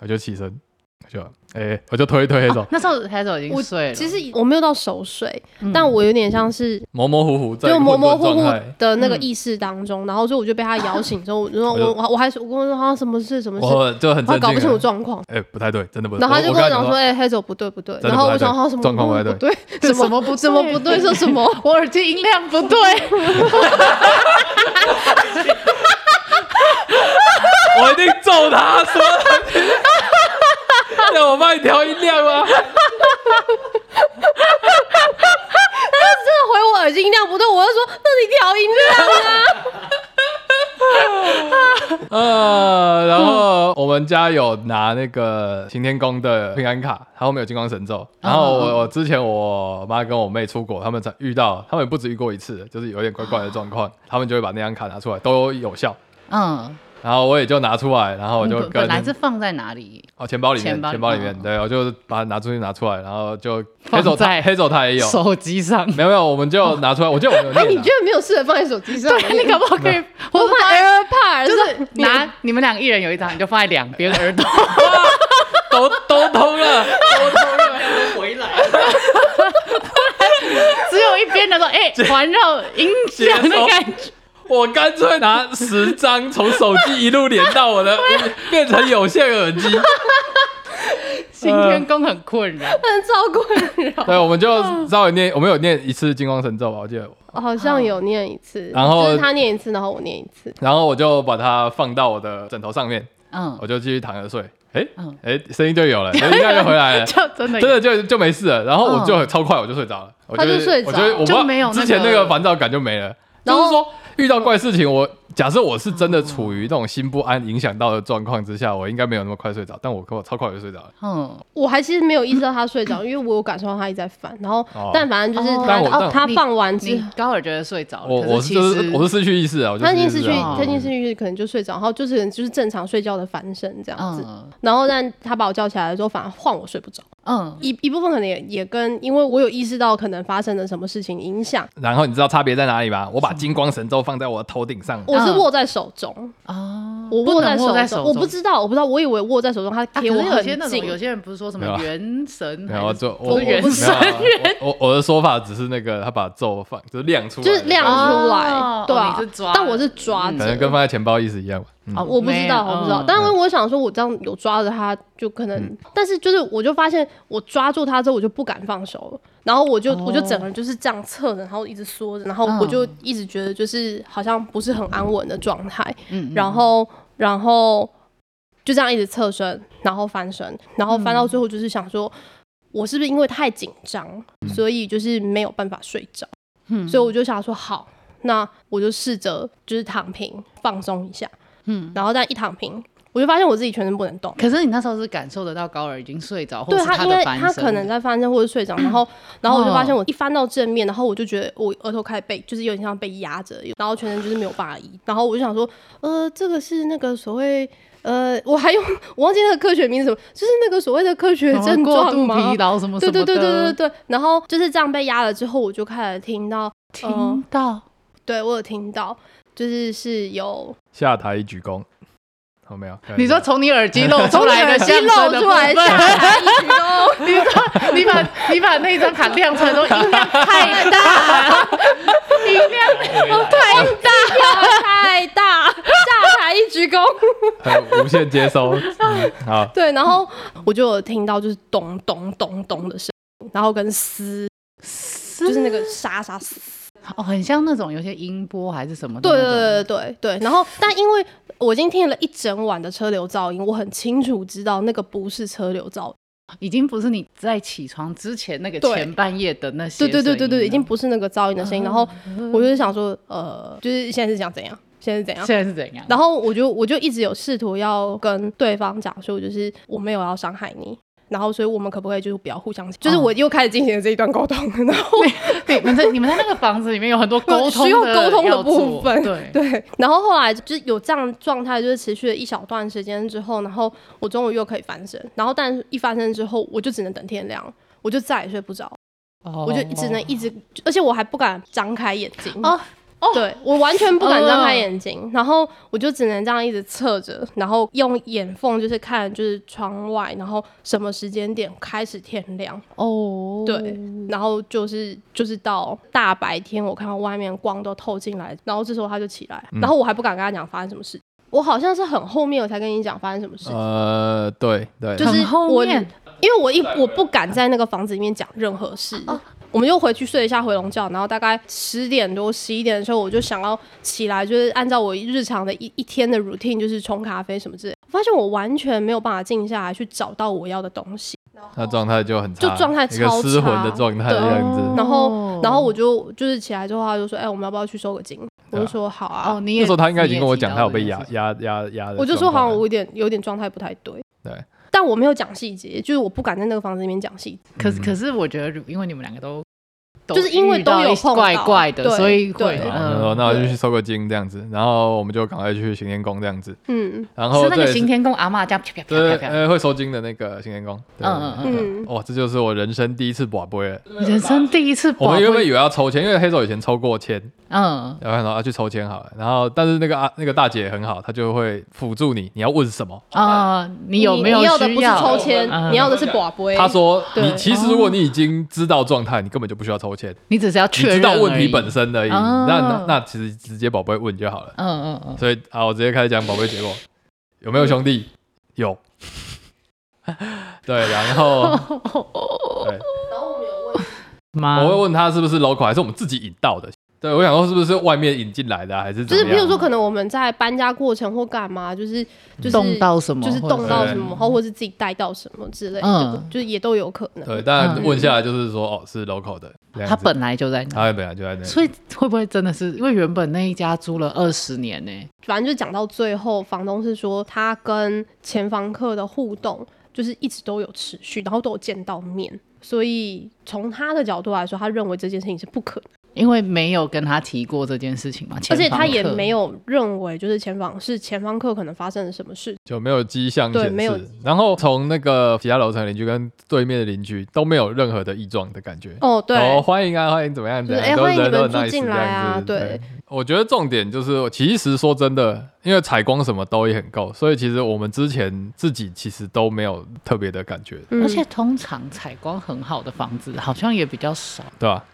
我就起身，我就哎、我就推一推黑手哦，那时候黑手已经我睡了。其实我没有到熟睡，嗯但我有点像是模模糊糊就模模糊糊的那个嗯意识当中，然后所以我就被他摇醒之后，我就说我就我我我还是我跟我说啊什么事什么事，我就很搞不清楚。状况。哎、不太对，真的不对。然后他就跟我讲说：“说，哎、黑手不对不对。”然后我想，他什么状况不对？什什么不怎么不对？说什么？我耳机音量不对，我一定揍他！什么？要我帮你调音量吗？他真的回我耳机音量不对，我就说：“那你调音量啊呃，然后我们家有拿那个擎天宫的平安卡，它后面有金光神咒。然后我我之前我妈跟我妹出国，他们才遇到，他们也不止遇过一次，就是有点怪怪的状况，他们就会把那张卡拿出来，都有效。嗯，然后我也就拿出来，然后我就本跟本来是放在哪里？哦钱包里面，钱包里面，嗯对，我就把它拿出去拿出来，然后就黑手在他 黑手他也有，手机上。没有没有，我们就拿出来，我记得我们有？”哎，你居然没有试着放在手机上？对，你搞不好可以，我放 AirPod，就是拿你们两个一人有一张，你就放在两边耳朵。都都通了，都通了。回来，只有一边的说，哎、环绕音响的感觉。我干脆拿十张从手机一路连到我的，变成有线耳机。新天宫很困扰，很超困扰。对，我们就稍微念，我们有念一次金光神咒吧，我记得。好像有念一次，然后就是他念一次，然后我念一次。然后我就把它放到我的枕头上面，嗯，我就继续躺着睡。哎嗯哎，声音就有了，声音就回来了。就真的真的就就没事了，然后我就超快我就睡着了，我他就睡着我就没有之前那个烦躁感就没了。然后就是说遇到怪事情，我假设我是真的处于那种心不安影响到的状况之下，我应该没有那么快睡着，但我跟我超快就睡着了。嗯，我还其实没有意识到他睡着，因为我有感受到他一直在翻。然后哦，但反正就是哦他但我但哦，他放完之你后，高尔觉得睡着了，我我是就是实我是失去意识啊，我就他已经失去，失去意识啊他已经失去，可能就睡着，然后就是就是正常睡觉的翻身这样子。嗯然后但他把我叫起来的时候，反而晃我睡不着。嗯一一部分可能也也跟因为我有意识到可能发生了什么事情影响，然后你知道差别在哪里吧？我把金光神咒放在我的头顶上，我是握在手中，啊，我握在手中，握在手，我不知道，我不知道，我以为握在手中，他贴我很是有些那种近。有些人不是说什么元神没有啊，还是就我元神？啊我我我的说法只是那个他把咒放就是亮出来，就是亮出来，哦。对啊。哦你是抓但我是抓可能跟放在钱包意思一样吧。嗯。哦我不知道，我不知道。嗯。但是我想说，我这样有抓着他，就可能，嗯。但是就是我就发现，我抓住他之后，我就不敢放手了。然后我就、哦。我就整个人就是这样侧着，然后一直缩着，然后嗯。我就一直觉得就是好像不是很安稳的状态。嗯，嗯然后然后就这样一直侧身，然后翻身，然后翻到最后就是想说，我是不是因为太紧张，所以就是没有办法睡着？嗯。所以我就想说，好，那我就试着就是躺平放松一下，嗯，然后但一躺平，我就发现我自己全身不能动。可是你那时候是感受得到高尔已经睡着，或对是他，因为他可能在翻身或者睡着，然后，然后我就发现哦。我一翻到正面，然后我就觉得我额头开始被，就是有点像被压着，然后全身就是没有办法移，然后我就想说，呃，这个是那个所谓，呃，我还用 我忘记那个科学名字什么，就是那个所谓的科学症过度状吗疲？劳什么什么对对对对对，对，然后就是这样被压了之后，我就开始听到，听到。对我有听到，就是是有下台一鞠躬，好没有？你说从你耳机露 出从你来的耳机相声的露出来部分下台一鞠躬，你说你把你把那张卡亮出来，说音量太大，音量太大太大，下台一鞠躬。呃无限接收，嗯好，对，然后我就有听到就是咚咚咚咚的声音，然后跟嘶，就是那个沙沙嘶。哦，很像那种有些音波还是什么的对。对对对对，然后但因为我已经听了一整晚的车流噪音，我很清楚知道那个不是车流噪音。已经不是你在起床之前那个前半夜的那些对对对对对，已经不是那个噪音的声音。然后我就是想说，呃，就是现在是想怎样？现在是怎样？现在是怎样？然后我就我就一直有试图要跟对方讲说，就是我没有要伤害你，然后所以我们可不可以就是不要互相，就是我又开始进行了这一段沟通，然后你们在你们在那个房子里面有很多沟通需要沟通的部分，对。对，然后后来就是有这样状态，就是持续了一小段时间之后，然后我中午又可以翻身，然后但是一翻身之后，我就只能等天亮，我就再也睡不着，哦。我就只能一直，而且我还不敢张开眼睛。哦对我完全不敢张开哦眼睛，然后我就只能这样一直侧着，然后用眼缝就是看就是窗外，然后什么时间点开始天亮，哦，对，然后就是就是到大白天，我看到外面光都透进来，然后这时候他就起来，然后我还不敢跟他讲发生什么事，我好像是很后面我才跟你讲发生什么事，呃，对对，就是我面。因为我一我不敢在那个房子里面讲任何事。我们又回去睡一下回笼觉，然后大概十点多、十一点的时候，我就想要起来，就是按照我日常的一一天的 routine，就是冲咖啡什么之类的。发现我完全没有办法静下来去找到我要的东西，那状态就很差，就状态超失魂的差状态的对样子。然后哦然后我就就是起来之后，他就说：“哎、我们要不要去收个金？”我就说：“好啊。哦，你也那时候他应该已经跟我讲，他有被压压压压的。我就说：“好像我有点有点状态不太对。”对，但我没有讲细节，就是我不敢在那个房子里面讲细节。可是可是我觉得，因为你们两个都都就是因为都有怪怪的，对所以对会然后那我就去收个金这样子，然后我们就赶快去行天宫这样子，嗯然后是那个行天宫阿嬷这样啪啪啪对啪啪，呃会收金的那个行天宫，嗯嗯嗯，哇，这就是我人生第一次卜杯了。人生第一次我们原本以为要抽签，因为黑手以前抽过签，嗯，然后说啊去抽签好了，然后但是那个啊那个大姐很好，她就会辅助你，你要问什么？啊，你有没有你要的不是抽签，嗯你要的是寡杯。她说你其实如果你已经知道状态，你根本就不需要抽签，你只是要你确认知道问题本身而已。哦那那那其实直接宝贝问就好了。嗯嗯嗯，所以好，我直接开始讲宝贝结果，有没有兄弟？有。对，然后 对，然后我们有问，我会问他是不是 local 还是我们自己引到的。对，我想说是不是外面引进来的啊、还是？就是比如说，可能我们在搬家过程或干嘛，就是就是动到什么，就是动到什么，或或是自己带到什么之类的嗯，就是也都有可能。对，但嗯。问下来就是说，哦，是 local 的，他本来就在那，他本来就在那，所以会不会真的是因为原本那一家租了二十年呢？反正就讲到最后，房东是说他跟前房客的互动就是一直都有持续，然后都有见到面，所以从他的角度来说，他认为这件事情是不可能，因为没有跟他提过这件事情嘛，而且他也有。没有认为就是前方是前方客可能发生了什么事。就没有迹象显对没有。然后从那个其他楼层邻居跟对面的邻居都没有任何的异状的感觉。哦，对，哦，欢迎啊，欢迎怎么样？就是怎样都哎欢迎你人都很们住进来啊对我觉得重点就是，其实说真的，因为采光什么都也很够，所以其实我们之前自己其实都没有特别的感觉，嗯而且通常采光很好的房子好像也比较少，对吧？也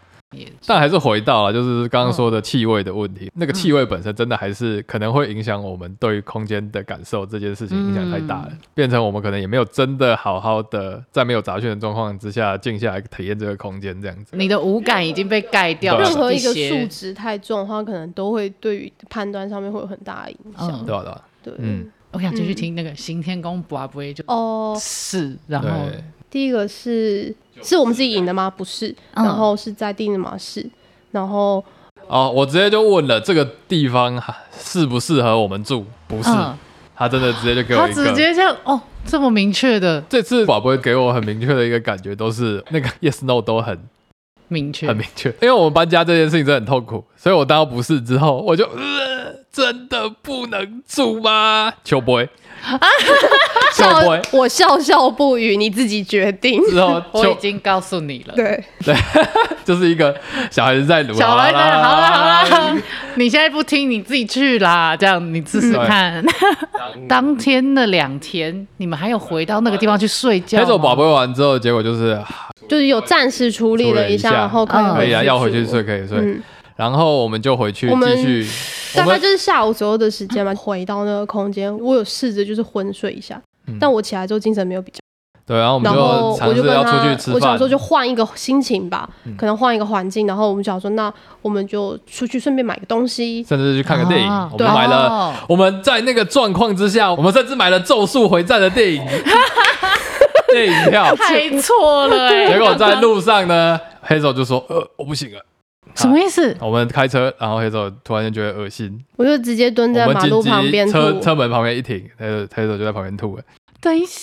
但还是回到了，就是刚刚嗯说的气味的问题。那个气味本身真的还是可能会影响我们对于空间的感受，这件事情影响太大了，嗯变成我们可能也没有真的好好的在没有杂讯的状况之下静下来体验这个空间，这样子。你的五感已经被盖掉了。任何一个数值太重的话，可能都会对于判断上面会有很大的影响。嗯对吧？对吧？对，嗯我想继续听那个行天宫卜龟就哦，是，然后，第一个是是我们自己赢的吗？不是，嗯然后是在蒂尼马市，然后哦，我直接就问了这个地方适不适合我们住？不是，嗯他真的直接就给我他一个。直接这样哦，这么明确的这次宝贝给我很明确的一个感觉，都是那个 yes no 都很明确很，明确。因为我们搬家这件事情真的很痛苦，所以我当到不是之后，我就呃，真的不能住吗？求不会，求笑不会我笑笑不语，你自己决定。之后 我已就经告诉你了。对对，就是一个小孩子在撸，小孩子，啦好了好了，你现在不听，你自己去啦，这样你试试看。当天的两天，你们还有回到那个地方去睡觉吗？黑手宝贝完之后，结果就是啊就是有暂时处理了一下，然后可以嗯可以啊，要回去睡可以睡，嗯，然后我们就回去继续。大概就是下午左右的时间嘛，回到那个空间，我有试着就是昏睡一下，嗯但我起来之后精神没有比较。对，然后我们然后就我就跟尝试要出他去，吃饭我想说，就换一个心情吧，嗯可能换一个环境，然后我们想说，那我们就出去顺便买个东西。甚至去看个电影。啊我们买了，哦我们在那个状况之下，我们甚至买了《咒术回战》的电影 电影票。太错了欸，结果在路上呢，黑手就说：“呃，我不行了。什么意思？我们开车，然后黑手突然间觉得恶心，我就直接蹲在马路旁边吐。车车门旁边一停，黑手黑手就在旁边吐了。等一下，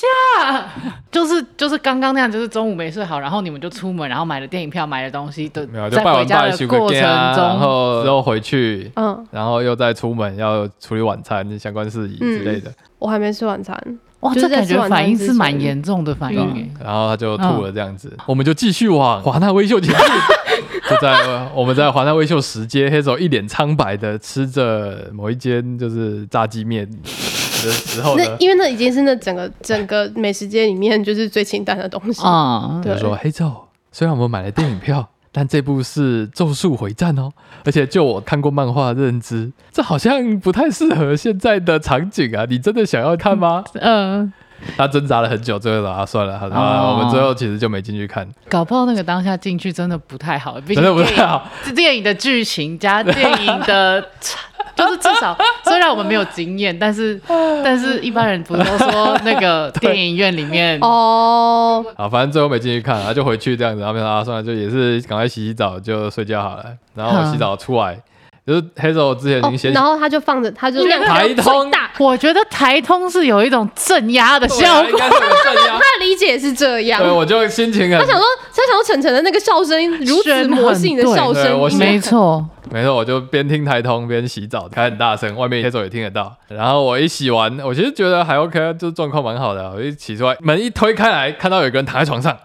就是就是刚刚那样，就是中午没睡好，然后你们就出门，然后买了电影票，买了东西的没有，就在拜完回家的过程店啊，然，后之后回去，嗯，然后又再出门要处理晚餐相关事宜之类的。我还没吃晚餐，哇，就是这感觉反应是蛮严重的反应嗯。然后他就吐了这样子，我们就继续往华纳威秀前进。就在我们在华纳威秀十街，黑手一脸苍白的吃着某一间就是炸鸡面的时候那，因为那已经是那整个整个美食街里面就是最清淡的东西。啊，对就说黑手，虽然我们买了电影票。但这部是《咒术回战》哦，而且就我看过漫画的认知，这好像不太适合现在的场景啊！你真的想要看吗？嗯，他挣扎了很久，最后说啊，算了，好了，哦我们最后其实就没进去看，搞不好那个当下进去真的不太好，真的不太好。电影。电影的剧情加电影的，就是至少 虽然我们没有经验，但是但是一般人不是都说那个 电影院里面哦，啊，反正最后没进去看，然后就回去这样子，然后想啊，算了，就也是赶快洗洗澡就睡觉好了。然后我洗澡出来，就是黑手之前已哦经先然后他就放着，他就亮台通。大。我觉得台通是有一种镇压的效果。他的理解是这样，对，我就心情很他想说，他想说晨晨的那个笑声如此魔性的笑声，没错，没错，我就边听台通边洗澡，开很大声，外面黑手也听得到。然后我一洗完，我其实觉得还 OK，啊就是状况蛮好的啊。我一起出来，门一推开来，看到有个人躺在床上，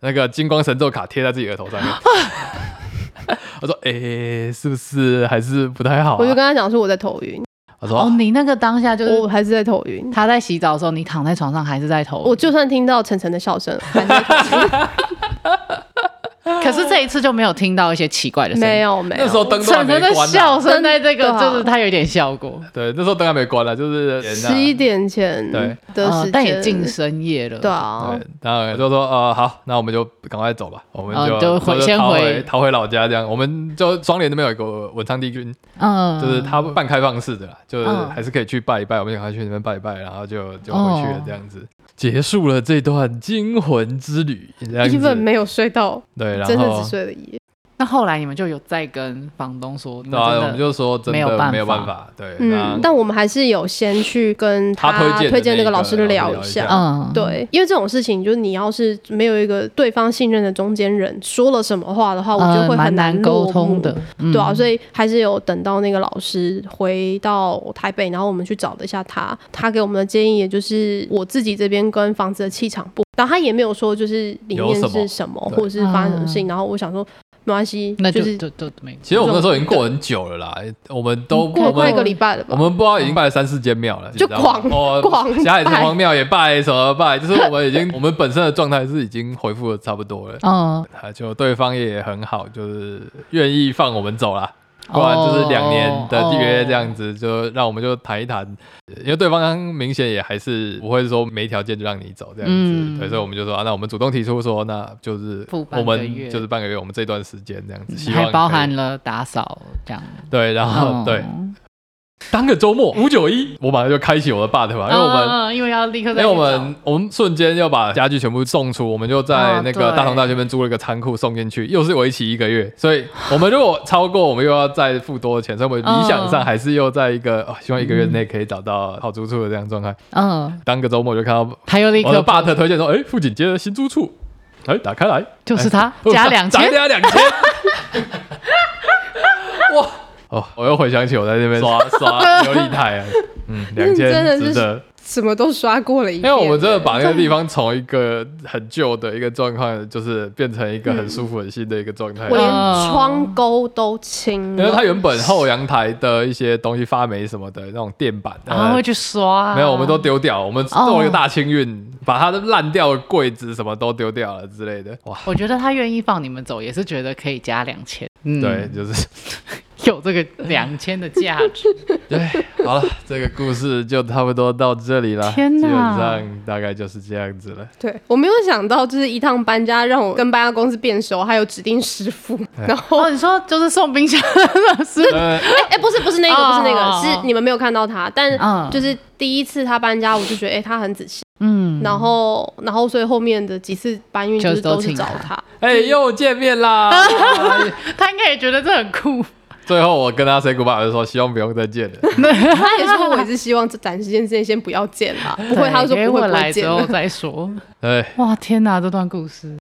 那个金光神咒卡贴在自己额头上面。我说：“哎、是不是还是不太好、啊？”我就跟他讲说我在头晕，我说：“哦，你那个当下就是我还是在头晕。他在洗澡的时候，你躺在床上还是在头。我就算听到晨晨的笑声，还在头晕 可是这一次就没有听到一些奇怪的声音。没有没有。那时候灯都还没关、啊。笑声在这个就是它有点效果，对，那时候灯还没关了，就是十一点前对呃的时间，但也进深夜了。对啊对，，然后就说呃好，那我们就赶快走吧，我们就、回先回回逃回老家这样。我们就双连那边有一个文昌帝君，嗯，就是他半开放式的啦，就是嗯还是可以去拜一拜，我们赶快去那边拜一拜，然后就就哦回去了这样子。结束了这段惊魂之旅，这样子。基本没有睡到，对，然真的后只睡了一夜。那后来你们就有再跟房东说，对啊，那我们就说真没有办法的没有办法，对，嗯，但我们还是有先去跟他推荐推荐那个老师聊一下。嗯，对，因为这种事情，就是你要是没有一个对方信任的中间人说了什么话的话，我觉得呃蛮会很难沟通的，，嗯。对啊，所以还是有等到那个老师回到台北，然后我们去找了一下他，他给我们的建议，也就是我自己这边跟房子的气场不，然后他也没有说就是里面有什么？是什么，或者是发生什么事情，然后我想说没关系，那就是就就没。其实我们那时候已经过很久了啦，我们都我们过快一个礼拜了吧我。们不知道已经拜了三四间庙了，就狂哦，狂霞海城拜隍庙也拜，什么拜，就是我们已经我们本身的状态是已经恢复的差不多了。嗯，啊，就对方也很好，就是愿意放我们走啦，不然就是两年的约这样子，就让我们就谈一谈，因为对方明显也还是不会说没条件就让你走这样子，嗯。对，所以我们就说啊，那我们主动提出说，那就是我们就是半个月，我们这段时间这样子，希望还包含了打扫这样。对，然后、哦。对，当个周末五九一，我马上就开启我的 but 吧，因为我们。嗯因为要立刻因为我们我们瞬间要把家具全部送出，我们就在哦那个大同大学那边租了一个仓库送进去，又是为期一个月，所以我们如果超过，我们又要再付多的钱，所以我们理想上还是又在一个、哦、希望一个月内可以找到好租处的这样状态。嗯，当个周末就看到他又立我的刻 but 推荐说，哎，富锦街的新租处，哎，打开来，就是他哎加两千，涨加两千，哇！哦，我又回想起我在那边刷 刷琉璃台啊，嗯，两千真的值得。什么都刷过了一遍。因为我们真的把那个地方从一个很旧的一个状况，就是变成一个很舒服、很新的一个状态。我连嗯窗钩都清了，因为它原本后阳台的一些东西发霉什么的那种垫板，呃然后会去刷，没有，我们都丢掉，我们做了一个大清运，把它的烂掉的柜子什么都丢掉了之类的。哇，我觉得他愿意放你们走，也是觉得可以加两千，嗯，对，，就是有这个两千的价值。对，好了，这个故事就差不多到这里了。天哪。基本上大概就是这样子了。对我没有想到，就是一趟搬家让我跟搬家公司变熟，还有指定师傅，然后哦，你说就是送冰箱的是呃，哎、哎，不是不是那个，不是那哦个，是你们没有看到他，但嗯。就是第一次他搬家，我就觉得哎、他很仔细，嗯，然后然后所以后面的几次搬运就是都都是找他。他，哎、又见面啦！他应该也觉得这很酷，最后我跟他 say goodbye，我就说希望不用再见了。他也说我也是希望这短时间之内先不要见啦，不会，他就说不会来之后。再说。对哇，天哪，这段故事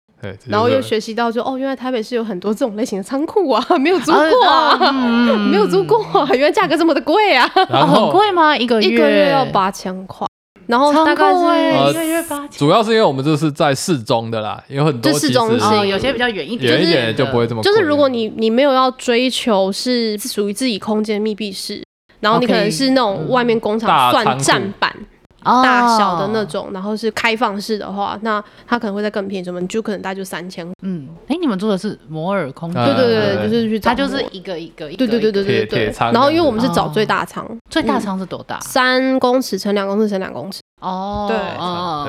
然后又学习到就哦，原来台北市有很多这种类型的仓库啊，没有租过啊，嗯没有租过啊，原来价格这么的贵啊，哦，然后、很贵吗？一个月一个月要八千块，然后大概仓库欸呃一个月八千。主要是因为我们这是在市中的啦，有很多这市中心哦，有些比较远一点，远一点就不会这么。就是如果你你没有要追求是属于自己空间密闭式，然后你可能是那种外面工厂算站板。哦大小的那。种，然后是开放式的话，那它可能会再更便宜，什么你就可能大概就三千。嗯，哎，你们做的是摩尔空间，啊对对对，对就是去找它就是一个一个一个，对对对对对对对。然后因为我们是哦找最大仓，最大仓是多大？三公尺乘两公尺乘两公尺，哦，对。哦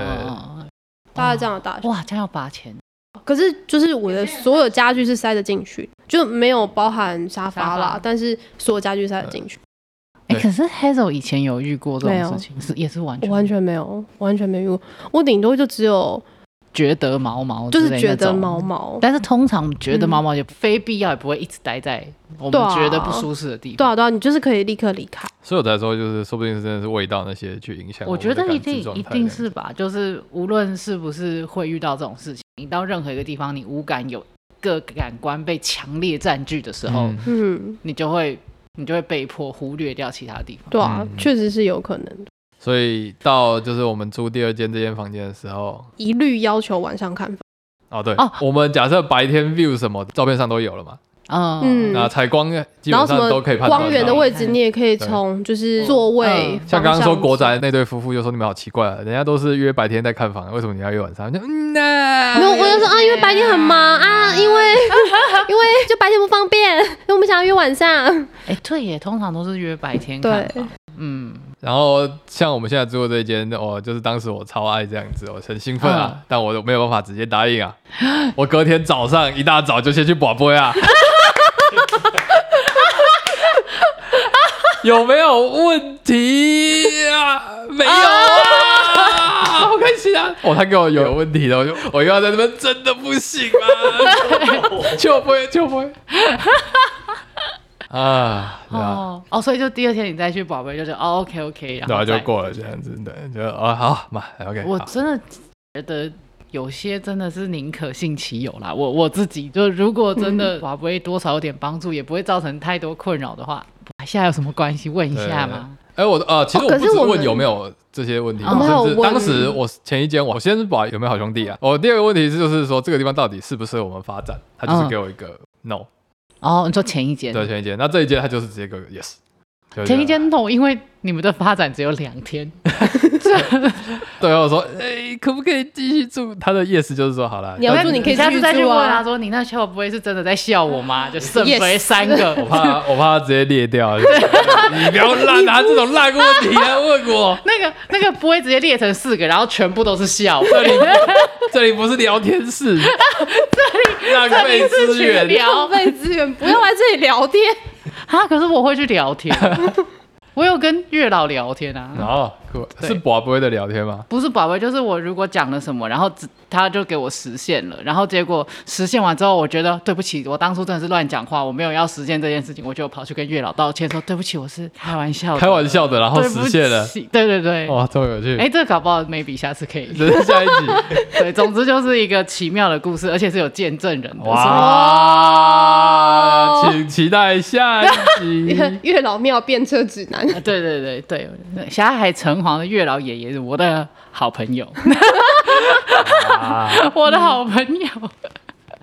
大概这样的大小。哇，这样要八千，可是就是我的所有家具是塞得进去，就没有包含沙发沙发，啦但是所有家具塞得进去。哎，对。可是 Hazel 以前有遇过这种事情，是也是完全完全没有，完全没有，我顶多就只有觉得毛毛就是觉得毛毛。但是通常觉得毛毛也非必要，也不会一直待在我们觉得不舒适的地方。对啊对啊，你就是可以立刻离开。所以我才说，就是说不定是真的是味道那些去影响我觉得一定一定是吧，就是无论是不是会遇到这种事情，你到任何一个地方，你五感有个感官被强烈占据的时候，嗯。嗯，你就会你就会被迫忽略掉其他地方。对啊嗯，确实是有可能的。所以到就是我们租第二间这间房间的时候，一律要求晚上看房。哦对，哦我们假设白天 view 什么照片上都有了嘛，嗯。嗯那采光基然后什么本上都可以判断光源的位置，你也可以从就是座位嗯，像刚刚说国宅，那对夫妇就说你们好奇怪啊，人家都是约白天在看房，为什么你要约晚上？就嗯呐，没有，我就说啊，因为白天很忙啊，因为 因为就白天不方便，因为我们想要约晚上。哎、对耶，通常都是约白天对看房。嗯，然后像我们现在住的这间，哦，就是当时我超爱这样子，我很兴奋啊，嗯。但我都没有办法直接答应啊。我隔天早上一大早就先去广播啊，有没有问题啊？没有啊，好开心啊！哦，他给我有问题的，我就我又要在这边，真的不行啊！就不会，就不会 啊，对啊。哦哦，所以就第二天你再去宝贝，就是哦，OK OK，然后就过了这样子，对，就哦好嘛，OK，我真的觉得有些真的是宁可信其有啦。我我自己就如果真的华不会多少有点帮助，也不会造成太多困扰的话，现在有什么关系？问一下嘛。哎，我呃，其实哦我不是问有没有这些问题，我们还有问甚至当时我前一间我先是把有没有好兄弟啊，我第二个问题是就是说这个地方到底适不适合我们发展，他就是嗯给我一个 no，哦，你说前一间，对前一间，那这一间他就是直接给我 yes，就是前一间 no，因为你们的发展只有两天。对我说哎可不可以继续住，他的 yes 就是说好了，你要住你可以下次再去继续住啊问他说，你那笑不会是真的在笑我吗？就剩回三个。我怕我怕他直接裂掉，你不要烂拿这种烂问题来问我。那个那个不会直接裂成四个，然后全部都是笑。这里这里不是聊天室，这里浪费资源。聊浪费资源，不要来这里聊天。啊，可是我会去聊天。我有跟月老聊天啊，哦，是宝贝的聊天吗？不是宝贝，就是我如果讲了什么，然后只他就给我实现了，然后结果实现完之后，我觉得对不起，我当初真的是乱讲话，我没有要实现这件事情，我就跑去跟月老道歉说对不起，我是开玩笑的，开玩笑的，然后实现了，起对对对。哇，这么有趣。哎，这个搞不好 maybe 下次可以。这是下一集，对，总之就是一个奇妙的故事，而且是有见证人的。哇，请期待下一集。月老庙变车指南，啊对对对对，霞海城月老爷爷是我的好朋友，啊。我的好朋友。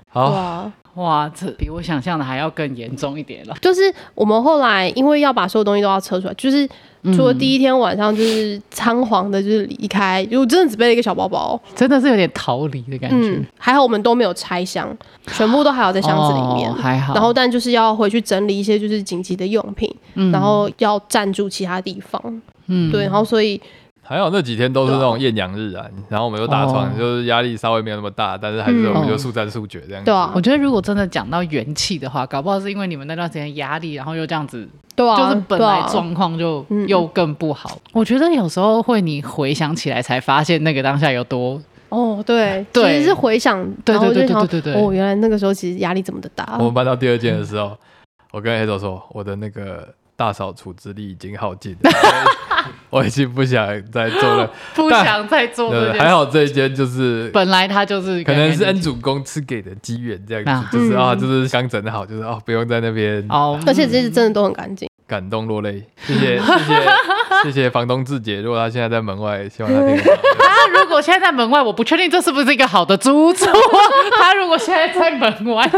好，哇！哇，这比我想象的还要更严重一点了。就是我们后来因为要把所有东西都要撤出来，就是除了第一天晚上就是仓皇的，就是离开，就真的只背了一个小包包，真的是有点逃离的感觉。嗯，还好我们都没有拆箱，全部都还好在箱子里面。哦还好。然后，但就是要回去整理一些就是紧急的用品，嗯然后要暂住其他地方。嗯对，然后所以还好那几天都是那种艳阳日啊，然后我们又打床，哦。就是压力稍微没有那么大，但是还是嗯。我们就速战速决这样子。对啊我，觉得如果真的讲到元气的话，搞不好是因为你们那段时间压力，然后又这样子，对啊，就是本来状况就嗯。又更不好。我觉得有时候会你回想起来才发现那个当下有多哦，对，对。其实是回想，对对对然后就想对对对对。哦，原来那个时候其实压力这么的大。我们搬到第二间的时候，我跟黑手说，我的那个大扫除之力已经耗尽了，我已经不想再做了。不想再做这对，件事。还好这一间就是本来他就是可能是恩主主公赐给的机缘，这样啊子，就是嗯啊，就是刚整好，就是哦，不用在那边哦，而且这些真的都很干净。感动落泪。谢谢 谢谢谢谢房东志杰，如果他现在在门外，希望他听得到。他如果现在在门外，我不确定这是不是一个好的租处。他如果现在在门外，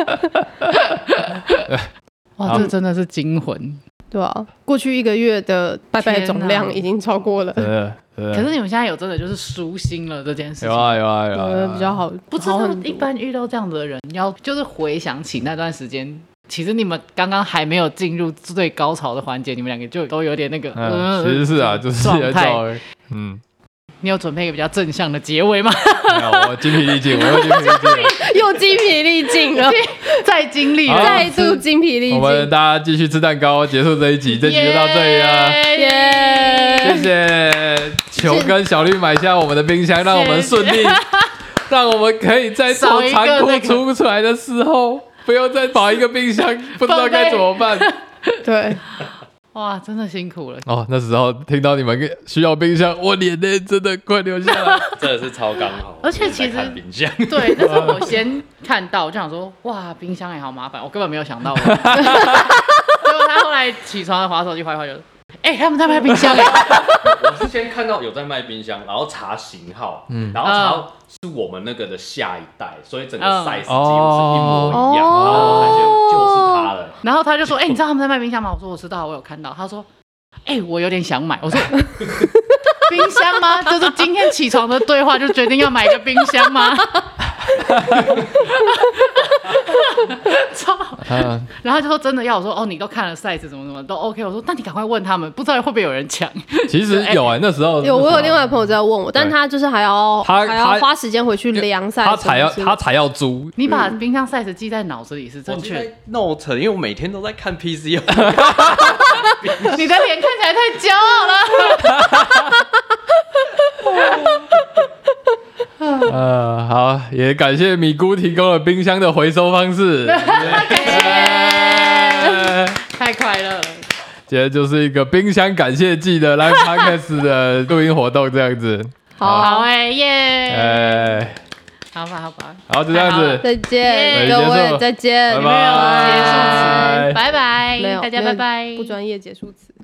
哇，好这真的是惊魂。对啊，过去一个月的拜拜总量已经超过了，可是你们现在有真的就是舒心了这件事情有。啊有啊有啊，呃，比较好，不知道一般遇到这样子的人，要就是回想起那段时间，其实你们刚刚还没有进入最高潮的环节，你们两个就都有点那个，嗯，其实是啊，就是状态，嗯，你有准备一个比较正向的结尾吗？没有，我精疲力尽，我又精疲力尽了。又精疲力尽了，再经历了，再度精疲力尽。我们，大家继续吃蛋糕，结束这一集，这集就到这里了。耶！谢谢。求跟小绿买下我们的冰箱，让我们顺利，让我们可以在从仓库那个。出出来的时候，不用再保一个冰箱，不知道该怎么办。对，哇，真的辛苦了。哦，那时候听到你们需要冰箱，我眼泪真的快流下来。真的是超刚好。而且其实冰箱，对，那时候我先看到，我就想说，哇，冰箱也好麻烦，我根本没有想到。结果他后来起床了，滑手机滑一滑就，哎、他们在卖冰箱哎、我是先看到有在卖冰箱，然后查型号，嗯然后查到是我们那个的下一代，所以整个嗯 size 几乎是一模一样，哦然后我才觉得就是它然后他就说，哎、你知道他们在卖冰箱吗？我说我知道，我有看到。他说，哎、我有点想买。我说。冰箱吗？这是今天起床的对话就决定要买一个冰箱吗？操！嗯，然后就说真的要我说哦，你都看了 size 怎么怎么都 OK。我说那你赶快问他们，不知道会不会有人抢？其实 有啊，那时候有我有另外朋友在问我，但他就是还要他还要花时间回去量赛，他才要他才要租，你把冰箱 size 记在脑子里是正确的。Note，因为我每天都在看 PC，你的脸看起来太骄傲了。呃，好，也感谢米姑提供了冰箱的回收方式。耶太快乐了！今天就是一个冰箱感谢季的 live podcast 的录音活动，这样子。好好，哎耶！哎，好吧，好吧，好，就这样子，再见，各位再见，拜没有结束拜词，拜拜，大家拜拜，不专业结束词。